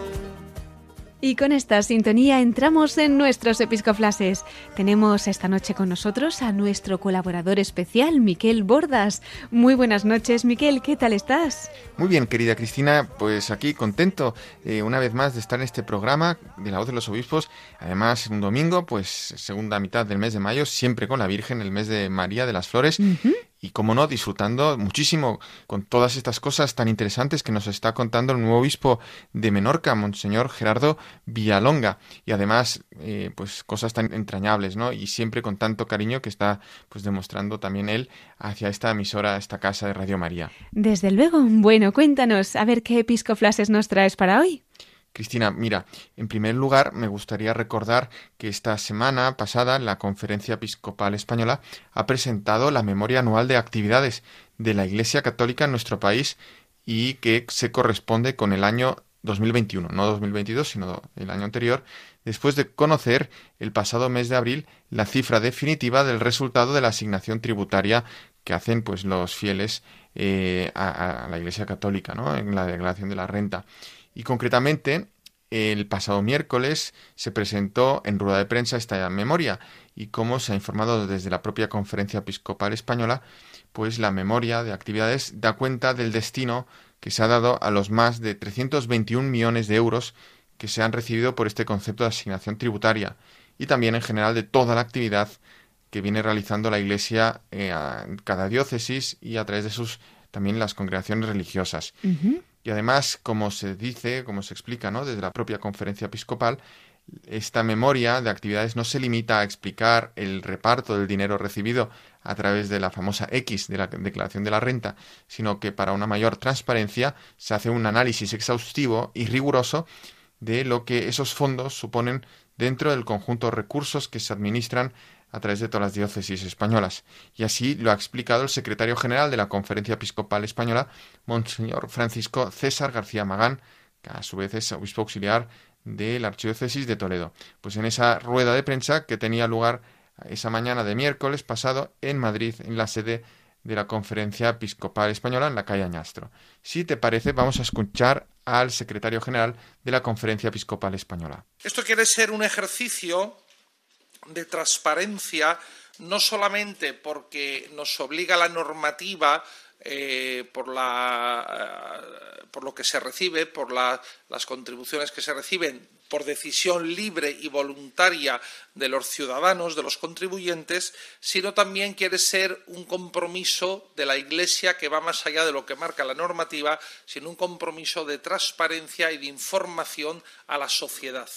Y con esta sintonía entramos en nuestros episcoflases. Tenemos esta noche con nosotros a nuestro colaborador especial, Miquel Bordas. Muy buenas noches, Miquel, ¿qué tal estás? Muy bien, querida Cristina, pues aquí contento eh, una vez más de estar en este programa de la voz de los obispos. Además, un domingo, pues segunda mitad del mes de mayo, siempre con la Virgen, el mes de María de las Flores y, como no, disfrutando muchísimo con todas estas cosas tan interesantes que nos está contando el nuevo obispo de Menorca, Monseñor Gerardo Villalonga, y además, eh, pues cosas tan entrañables, ¿no? Y siempre con tanto cariño que está, pues demostrando también él hacia esta emisora, esta casa de Radio María. Desde luego. Bueno, cuéntanos, a ver qué episcoflases nos traes para hoy. Cristina, mira, en primer lugar me gustaría recordar que esta semana pasada la Conferencia Episcopal Española ha presentado la memoria anual de actividades de la Iglesia Católica en nuestro país y que se corresponde con el año 2021, no 2022, sino el año anterior, después de conocer el pasado mes de abril la cifra definitiva del resultado de la asignación tributaria que hacen pues los fieles eh, a, a, la Iglesia Católica, ¿no? En la declaración de la renta. Y concretamente, el pasado miércoles se presentó en rueda de prensa esta memoria y como se ha informado desde la propia Conferencia Episcopal Española, pues la memoria de actividades da cuenta del destino que se ha dado a los más de 321 millones de euros que se han recibido por este concepto de asignación tributaria y también en general de toda la actividad que viene realizando la Iglesia eh, en cada diócesis y a través de sus también las congregaciones religiosas. Y además, como se dice, como se explica ¿no? desde la propia conferencia episcopal, esta memoria de actividades no se limita a explicar el reparto del dinero recibido a través de la famosa X de la declaración de la renta, sino que para una mayor transparencia se hace un análisis exhaustivo y riguroso de lo que esos fondos suponen dentro del conjunto de recursos que se administran a través de todas las diócesis españolas. Y así lo ha explicado el secretario general de la Conferencia Episcopal Española, Monseñor Francisco César García Magán, que a su vez es obispo auxiliar de la Archidiócesis de Toledo. Pues en esa rueda de prensa que tenía lugar esa mañana de miércoles pasado en Madrid, en la sede de la Conferencia Episcopal Española en la calle Añastro. Si te parece, vamos a escuchar al secretario general de la Conferencia Episcopal Española. Esto quiere ser un ejercicio de transparencia, no solamente porque nos obliga la normativa eh, por, la, eh, por lo que se recibe, por las contribuciones que se reciben, por decisión libre y voluntaria de los ciudadanos, de los contribuyentes, sino también quiere ser un compromiso de la Iglesia que va más allá de lo que marca la normativa, sino un compromiso de transparencia y de información a la sociedad.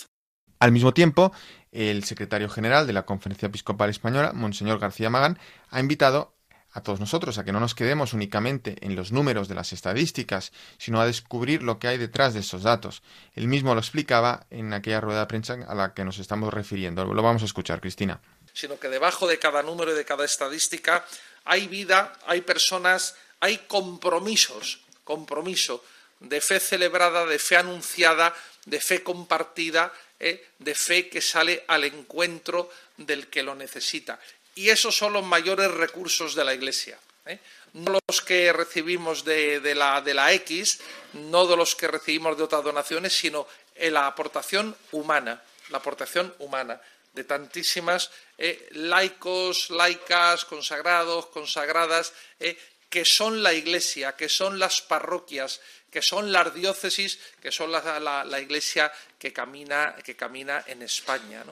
Al mismo tiempo, el secretario general de la Conferencia Episcopal Española, Monseñor García Magán, ha invitado a todos nosotros a que no nos quedemos únicamente en los números de las estadísticas, sino a descubrir lo que hay detrás de esos datos. Él mismo lo explicaba en aquella rueda de prensa a la que nos estamos refiriendo. Lo vamos a escuchar, Cristina. Sino que debajo de cada número y de cada estadística hay vida, hay personas, hay compromisos, compromiso de fe celebrada, de fe anunciada, de fe compartida, eh, de fe que sale al encuentro del que lo necesita. Y esos son los mayores recursos de la Iglesia. ¿eh? No los que recibimos de, la, de, la, X, no de los que recibimos de otras donaciones, sino en la aportación humana, la aportación humana de tantísimas eh, laicos, laicas, consagrados, consagradas, eh, que son la Iglesia, que son las parroquias, que son las diócesis, que son la, Iglesia que camina, que camina en España.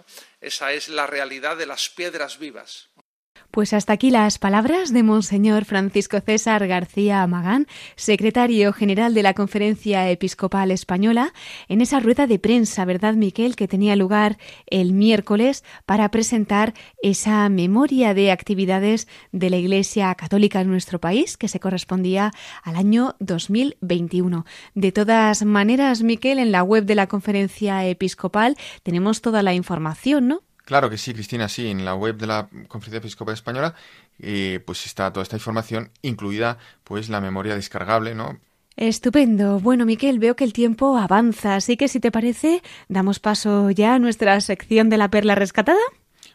Esa es la realidad de las piedras vivas. Pues hasta aquí las palabras de Monseñor Francisco César García Magán, secretario general de la Conferencia Episcopal Española, en esa rueda de prensa, ¿verdad, Miquel?, que tenía lugar el miércoles para presentar esa memoria de actividades de la Iglesia Católica en nuestro país, que se correspondía al año 2021. De todas maneras, Miquel, en la web de la Conferencia Episcopal tenemos toda la información, ¿no? Claro que sí, Cristina, sí. En la web de la Conferencia Episcopal Española eh, pues está toda esta información, incluida pues la memoria descargable, ¿no? Estupendo. Bueno, Miquel, veo que el tiempo avanza, así que si te parece, damos paso ya a nuestra sección de la perla rescatada.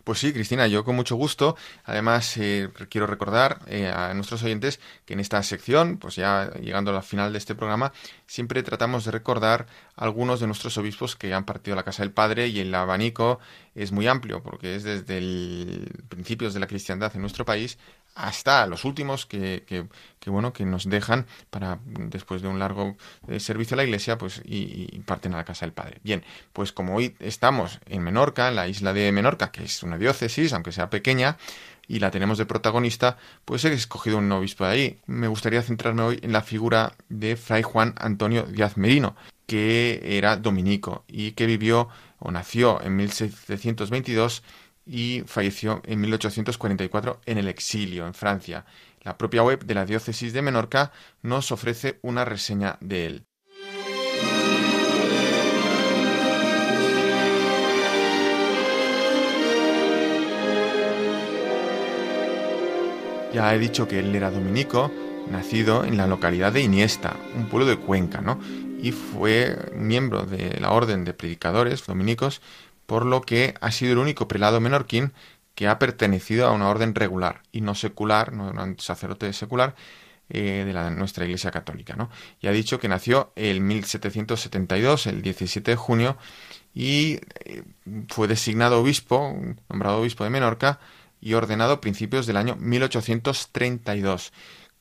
Pues sí, Cristina, yo con mucho gusto. Además, eh, quiero recordar eh, a nuestros oyentes que en esta sección, pues ya llegando al final de este programa, siempre tratamos de recordar algunos de nuestros obispos que han partido a la Casa del Padre y el abanico es muy amplio porque es desde el principios de la cristiandad en nuestro país hasta los últimos que, que, bueno que nos dejan para después de un largo eh, servicio a la iglesia pues y, parten a la casa del padre bien pues como hoy estamos en Menorca en la isla de Menorca que es una diócesis aunque sea pequeña y la tenemos de protagonista, pues he escogido un obispo de ahí. Me gustaría centrarme hoy en la figura de Fray Juan Antonio Díaz Merino, que era dominico y que vivió o nació en 1722 y falleció en 1844 en el exilio, en Francia. La propia web de la diócesis de Menorca nos ofrece una reseña de él. Ya he dicho que él era dominico, nacido en la localidad de Iniesta, un pueblo de Cuenca, ¿no? Y fue miembro de la orden de predicadores dominicos por lo que ha sido el único prelado menorquín que ha pertenecido a una orden regular y no secular, no un sacerdote secular eh, de nuestra Iglesia Católica. ¿no? Y ha dicho que nació en 1772, el 17 de junio, y eh, fue designado obispo, nombrado obispo de Menorca, y ordenado a principios del año 1832,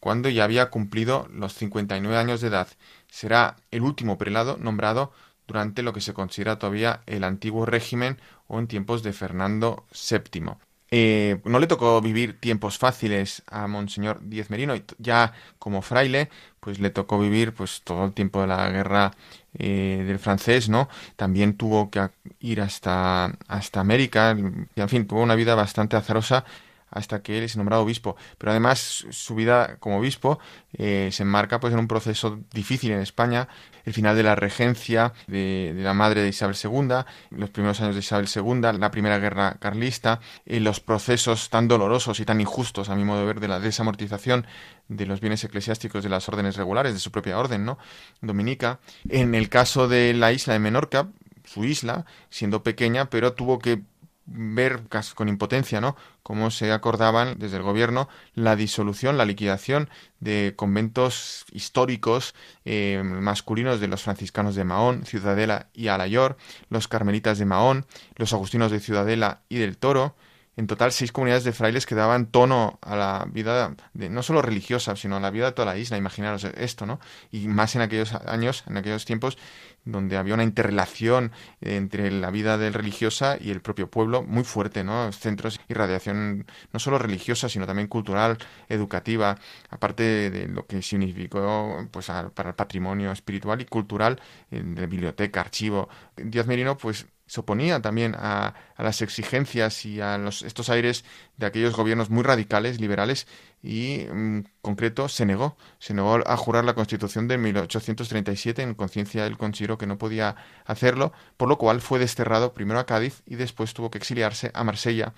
cuando ya había cumplido los 59 años de edad. Será el último prelado nombrado durante lo que se considera todavía el antiguo régimen o en tiempos de Fernando VII. Eh, no le tocó vivir tiempos fáciles a Monseñor Díez Merino, y ya como fraile, pues le tocó vivir pues todo el tiempo de la guerra eh, del francés, ¿no? También tuvo que ir hasta, hasta América, y en fin, tuvo una vida bastante azarosa hasta que él es nombrado obispo. Pero además su vida como obispo eh, se enmarca pues en un proceso difícil en España, el final de la regencia de, la madre de Isabel II, los primeros años de Isabel II, la primera guerra carlista, eh, los procesos tan dolorosos y tan injustos, a mi modo de ver, de la desamortización de los bienes eclesiásticos de las órdenes regulares, de su propia orden, ¿no? Dominica. En el caso de la isla de Menorca, su isla, siendo pequeña, pero tuvo que ver con impotencia, ¿no? Cómo se acordaban desde el gobierno la disolución, la liquidación de conventos históricos eh, masculinos de los franciscanos de Mahón, Ciudadela y Alayor, los carmelitas de Mahón, los agustinos de Ciudadela y del Toro, en total seis comunidades de frailes que daban tono a la vida de, no solo religiosa, sino a la vida de toda la isla. Imaginaros esto, ¿no? Y más en aquellos años, en aquellos tiempos, donde había una interrelación entre la vida del religiosa y el propio pueblo muy fuerte, ¿no? Centros y radiación no solo religiosa, sino también cultural, educativa, aparte de lo que significó pues para el patrimonio espiritual y cultural de biblioteca, archivo. Díaz Merino, pues se oponía también a, las exigencias y a los, estos aires de aquellos gobiernos muy radicales, liberales, y en mm, concreto se negó, se negó a jurar la Constitución de 1837 en conciencia del consideró que no podía hacerlo, por lo cual fue desterrado primero a Cádiz y después tuvo que exiliarse a Marsella,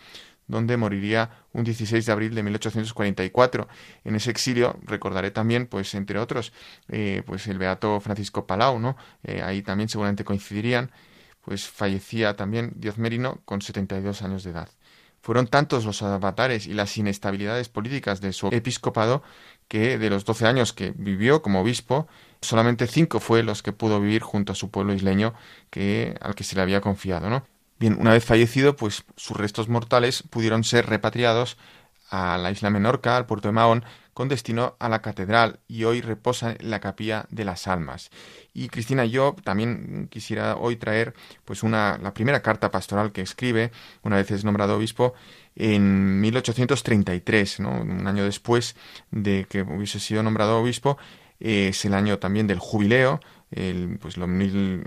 donde moriría un 16 de abril de 1844. En ese exilio recordaré también, pues entre otros, eh, pues el beato Francisco Palau, ¿no? Eh, ahí también seguramente coincidirían pues fallecía también Dios Merino con 72 años de edad. Fueron tantos los avatares y las inestabilidades políticas de su episcopado que de los 12 años que vivió como obispo, solamente cinco fue los que pudo vivir junto a su pueblo isleño que, al que se le había confiado. ¿no? Bien, una vez fallecido, pues sus restos mortales pudieron ser repatriados a la isla Menorca, al puerto de Mahón, con destino a la catedral y hoy reposa en la capilla de las almas. Y Cristina, yo también quisiera hoy traer pues una, la primera carta pastoral que escribe, una vez es nombrado obispo, en 1833, ¿no? un año después de que hubiese sido nombrado obispo, es el año también del jubileo, el, pues lo mil,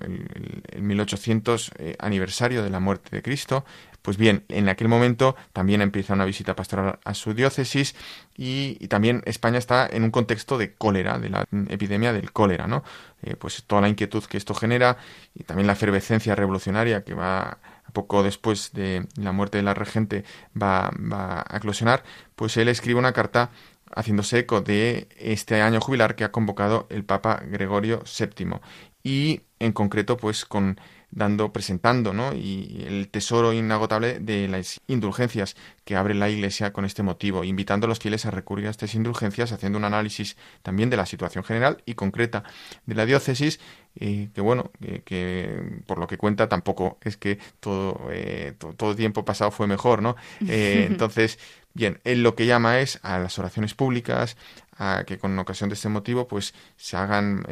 el, 1800 eh, aniversario de la muerte de Cristo. Pues bien, en aquel momento también empieza una visita pastoral a su diócesis y, también España está en un contexto de cólera, de la epidemia del cólera, ¿no? Eh, pues toda la inquietud que esto genera y también la efervescencia revolucionaria que va poco después de la muerte de la regente va, va a eclosionar, pues él escribe una carta haciéndose eco de este año jubilar que ha convocado el Papa Gregorio VII y en concreto pues con dando presentando ¿no? y el tesoro inagotable de las indulgencias que abre la Iglesia con este motivo, invitando a los fieles a recurrir a estas indulgencias, haciendo un análisis también de la situación general y concreta de la diócesis, eh, que bueno, que por lo que cuenta tampoco es que todo, eh, todo, tiempo pasado fue mejor, ¿no? Eh, entonces, bien, él lo que llama es a las oraciones públicas, a que con ocasión de este motivo pues se hagan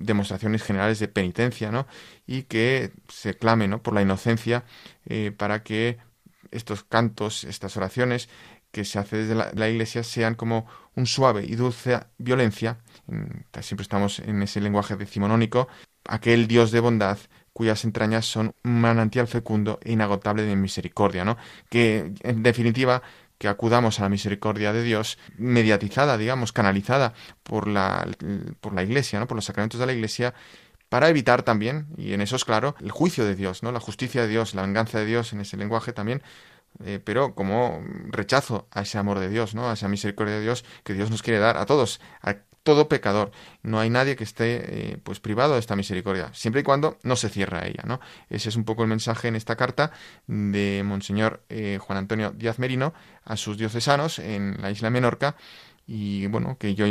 demostraciones generales de penitencia, ¿no? Y que se clame, ¿no? Por la inocencia para que estos cantos, estas oraciones que se hace desde la, Iglesia sean como un suave y dulce violencia, siempre estamos en ese lenguaje decimonónico, aquel Dios de bondad cuyas entrañas son un manantial fecundo e inagotable de misericordia, ¿no? Que, en definitiva, que acudamos a la misericordia de Dios, mediatizada, digamos, canalizada por la, por la Iglesia, ¿no? Por los sacramentos de la Iglesia, para evitar también, y en eso es claro, el juicio de Dios, ¿no? La justicia de Dios, la venganza de Dios en ese lenguaje también, eh, pero como rechazo a ese amor de Dios, ¿no? A esa misericordia de Dios que Dios nos quiere dar a todos, a todo pecador. No hay nadie que esté eh, pues privado de esta misericordia, siempre y cuando no se cierra ella, ¿no? Ese es un poco el mensaje en esta carta de Monseñor eh, Juan Antonio Díaz Merino a sus diocesanos en la isla Menorca y bueno, que yo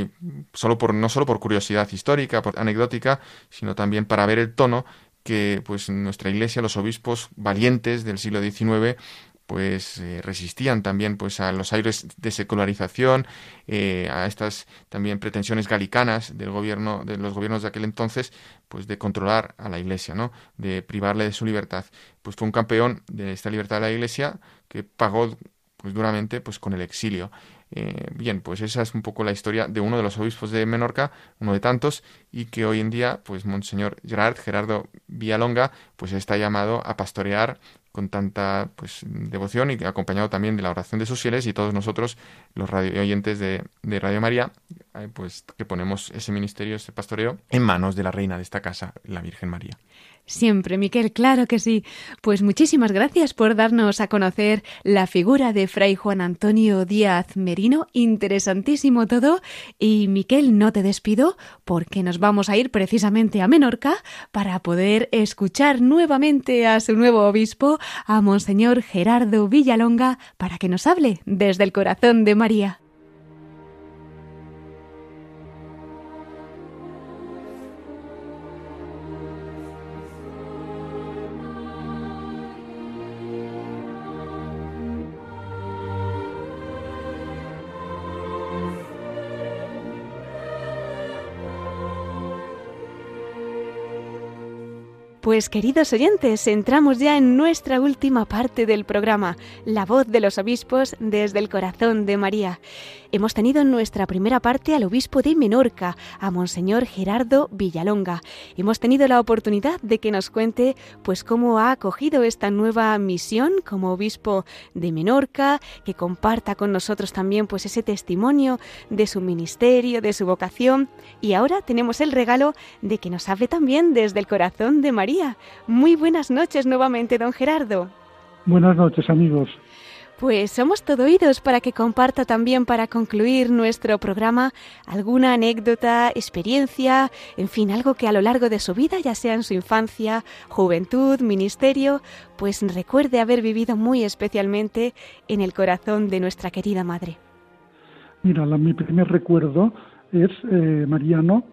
solo por no solo por curiosidad histórica, por anecdótica, sino también para ver el tono que pues nuestra iglesia, los obispos valientes del siglo XIX pues eh, resistían también pues a los aires de secularización eh, a estas también pretensiones galicanas del gobierno de los gobiernos de aquel entonces pues de controlar a la iglesia no de privarle de su libertad. Pues fue un campeón de esta libertad de la iglesia que pagó pues duramente pues con el exilio. Eh, bien, pues esa es un poco la historia de uno de los obispos de Menorca, uno de tantos, y que hoy en día, pues Monseñor Gerard, Gerardo Villalonga, pues está llamado a pastorear con tanta pues devoción y acompañado también de la oración de sus fieles y todos nosotros, los radio oyentes de, de Radio María, eh, pues que ponemos ese ministerio, ese pastoreo, en manos de la reina de esta casa, la Virgen María. Siempre, Miquel, claro que sí. Pues muchísimas gracias por darnos a conocer la figura de Fray Juan Antonio Díaz Merino. Interesantísimo todo. Y Miquel, no te despido porque nos vamos a ir precisamente a Menorca para poder escuchar nuevamente a su nuevo obispo, a Monseñor Gerardo Villalonga, para que nos hable desde el corazón de María. Pues queridos oyentes, entramos ya en nuestra última parte del programa, La voz de los obispos desde el corazón de María. Hemos tenido en nuestra primera parte al obispo de Menorca, a Monseñor Gerardo Villalonga. Hemos tenido la oportunidad de que nos cuente pues cómo ha acogido esta nueva misión como obispo de Menorca, que comparta con nosotros también pues ese testimonio de su ministerio, de su vocación. Y ahora tenemos el regalo de que nos hable también desde el corazón de María muy buenas noches nuevamente, don Gerardo. Buenas noches, amigos. Pues somos todo oídos para que comparta también para concluir nuestro programa alguna anécdota, experiencia, en fin, algo que a lo largo de su vida, ya sea en su infancia, juventud, ministerio, pues recuerde haber vivido muy especialmente en el corazón de nuestra querida madre. Mira, mi primer recuerdo es eh, Mariano,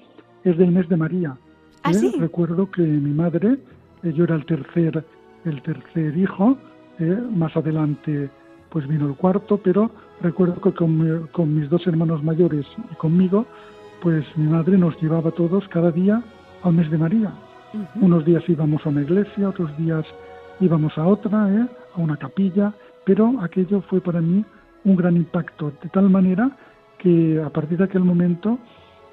es del mes de María. ¿Ah, ¿eh? Recuerdo que mi madre, eh, yo era el tercer, el tercer hijo, eh, más adelante pues vino el cuarto, pero recuerdo que con, mis dos hermanos mayores y conmigo, pues mi madre nos llevaba todos cada día al mes de María. Unos días íbamos a una iglesia, otros días íbamos a otra, a una capilla, pero aquello fue para mí un gran impacto, de tal manera que a partir de aquel momento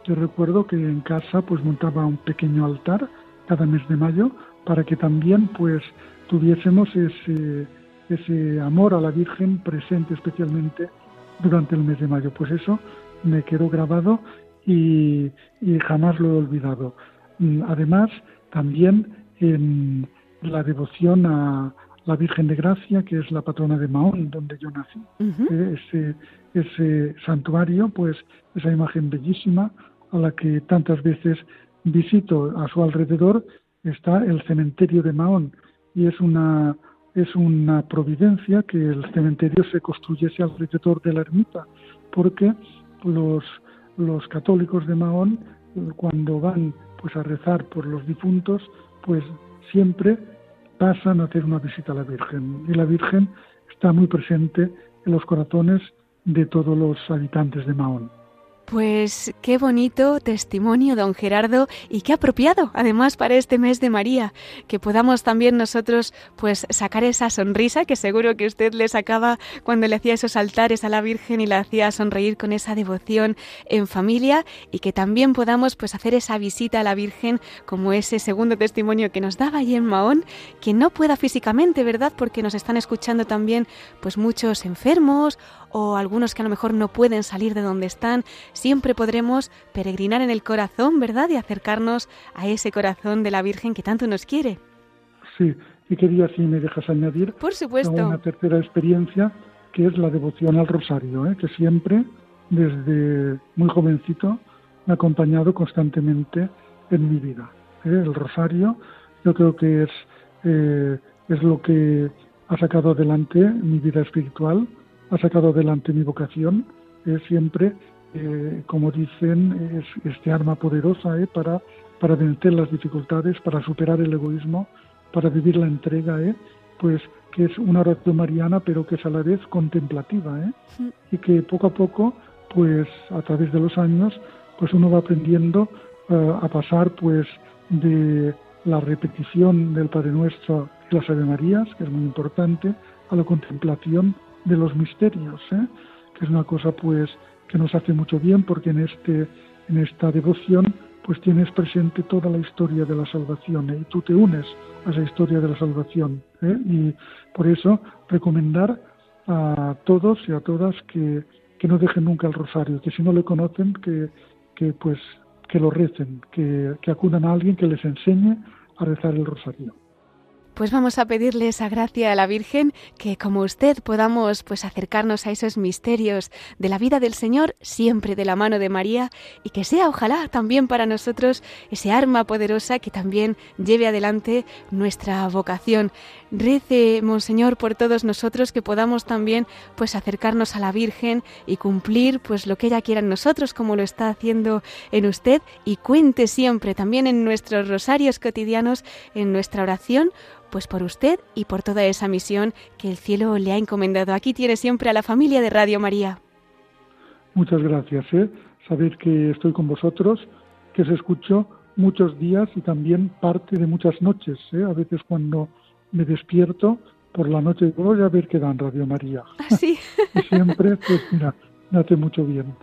yo recuerdo que en casa pues montaba un pequeño altar cada mes de mayo para que también pues tuviésemos ese, ese amor a la Virgen presente especialmente durante el mes de mayo. Pues eso me quedó grabado y, jamás lo he olvidado. Mm, además, también en la devoción a la Virgen de Gracia, que es la patrona de Mahón, donde yo nací. Eh, ese, ese santuario, pues esa imagen bellísima, a la que tantas veces visito a su alrededor está el cementerio de Mahón y es una es una providencia que el cementerio se construyese alrededor de la ermita porque los católicos de Mahón cuando van pues a rezar por los difuntos pues siempre pasan a hacer una visita a la Virgen y la Virgen está muy presente en los corazones de todos los habitantes de Mahón. Pues qué bonito testimonio, don Gerardo, y qué apropiado, además, para este mes de María, que podamos también nosotros, pues, sacar esa sonrisa que seguro que usted le sacaba cuando le hacía esos altares a la Virgen y la hacía sonreír con esa devoción en familia, y que también podamos, pues, hacer esa visita a la Virgen, como ese segundo testimonio que nos daba allí en Mahón, que no pueda físicamente, ¿verdad? Porque nos están escuchando también, pues, muchos enfermos o algunos que a lo mejor no pueden salir de donde están, siempre podremos peregrinar en el corazón, ¿verdad? Y acercarnos a ese corazón de la Virgen que tanto nos quiere. Sí, y quería, si me dejas añadir, Por supuesto. una tercera experiencia, que es la devoción al rosario, ¿eh? que siempre, desde muy jovencito, me ha acompañado constantemente en mi vida. ¿eh? El rosario, yo creo que es, eh, es lo que ha sacado adelante mi vida espiritual, ha sacado adelante mi vocación, es siempre, eh, como dicen, es este arma poderosa eh, para, para vencer las dificultades, para superar el egoísmo, para vivir la entrega, eh, pues que es una oración mariana, pero que es a la vez contemplativa, ¿eh? y que poco a poco, pues a través de los años, pues uno va aprendiendo a pasar, pues de la repetición del Padre Nuestro y las Ave Marías, que es muy importante, a la contemplación de los misterios, ¿eh? que es una cosa pues que nos hace mucho bien porque en este en esta devoción pues tienes presente toda la historia de la salvación ¿eh? y tú te unes a esa historia de la salvación ¿eh? y por eso recomendar a todos y a todas que, que no dejen nunca el rosario que si no le conocen que, que pues que lo recen que acudan a alguien que les enseñe a rezar el rosario. Pues vamos a pedirle esa gracia a la Virgen que como usted podamos pues acercarnos a esos misterios de la vida del Señor siempre de la mano de María y que sea ojalá también para nosotros ese arma poderosa que también lleve adelante nuestra vocación. Rece, Monseñor, por todos nosotros que podamos también pues acercarnos a la Virgen y cumplir pues lo que ella quiera en nosotros como lo está haciendo en usted y cuente siempre también en nuestros rosarios cotidianos en nuestra oración pues por usted y por toda esa misión que el cielo le ha encomendado. Aquí tiene siempre a la familia de Radio María. Muchas gracias. ¿eh? Saber que estoy con vosotros, que os escucho muchos días y también parte de muchas noches. ¿eh? A veces cuando me despierto por la noche voy a ver qué dan Radio María. Así. y siempre, pues mira, me hace mucho bien.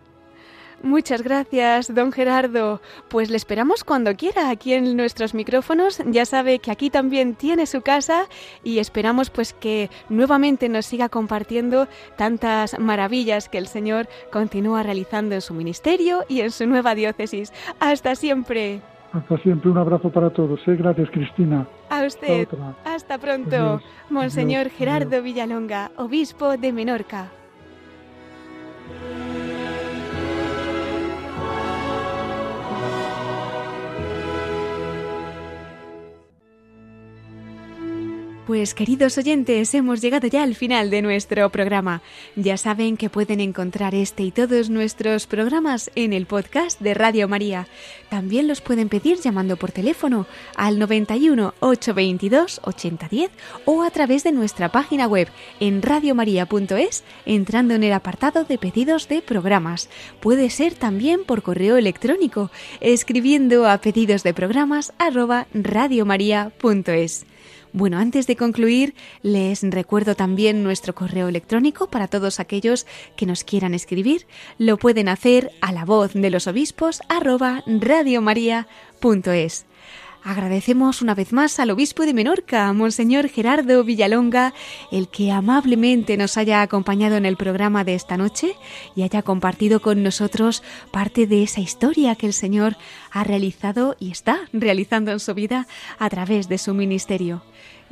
Muchas gracias, don Gerardo. Pues le esperamos cuando quiera aquí en nuestros micrófonos. Ya sabe que aquí también tiene su casa y esperamos pues que nuevamente nos siga compartiendo tantas maravillas que el Señor continúa realizando en su ministerio y en su nueva diócesis. Hasta siempre. Hasta siempre, un abrazo para todos. ¿eh? Gracias, Cristina. A usted. Hasta pronto. Monseñor Gerardo Villalonga, obispo de Menorca. Pues queridos oyentes, hemos llegado ya al final de nuestro programa. Ya saben que pueden encontrar este y todos nuestros programas en el podcast de Radio María. También los pueden pedir llamando por teléfono al 91 822 8010 o a través de nuestra página web en radiomaria.es entrando en el apartado de pedidos de programas. Puede ser también por correo electrónico escribiendo a pedidos de programas radiomaria.es. Bueno, antes de concluir, les recuerdo también nuestro correo electrónico para todos aquellos que nos quieran escribir. Lo pueden hacer a la voz de los obispos arroba radiomaria.es. Agradecemos una vez más al obispo de Menorca, Monseñor Gerardo Villalonga, el que amablemente nos haya acompañado en el programa de esta noche y haya compartido con nosotros parte de esa historia que el Señor ha realizado y está realizando en su vida a través de su ministerio.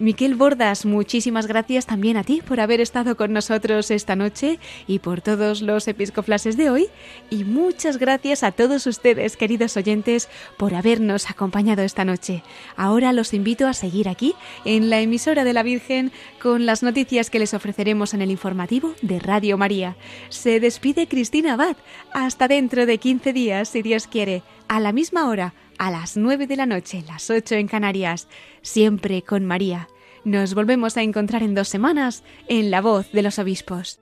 Miquel Bordas, muchísimas gracias también a ti por haber estado con nosotros esta noche y por todos los episcoflases de hoy. Y muchas gracias a todos ustedes, queridos oyentes, por habernos acompañado esta noche. Ahora los invito a seguir aquí, en la emisora de la Virgen, con las noticias que les ofreceremos en el informativo de Radio María. Se despide Cristina Abad. Hasta dentro de 15 días, si Dios quiere, a la misma hora a las 9 de la noche, las 8 en Canarias, siempre con María. Nos volvemos a encontrar en dos semanas en La Voz de los Obispos.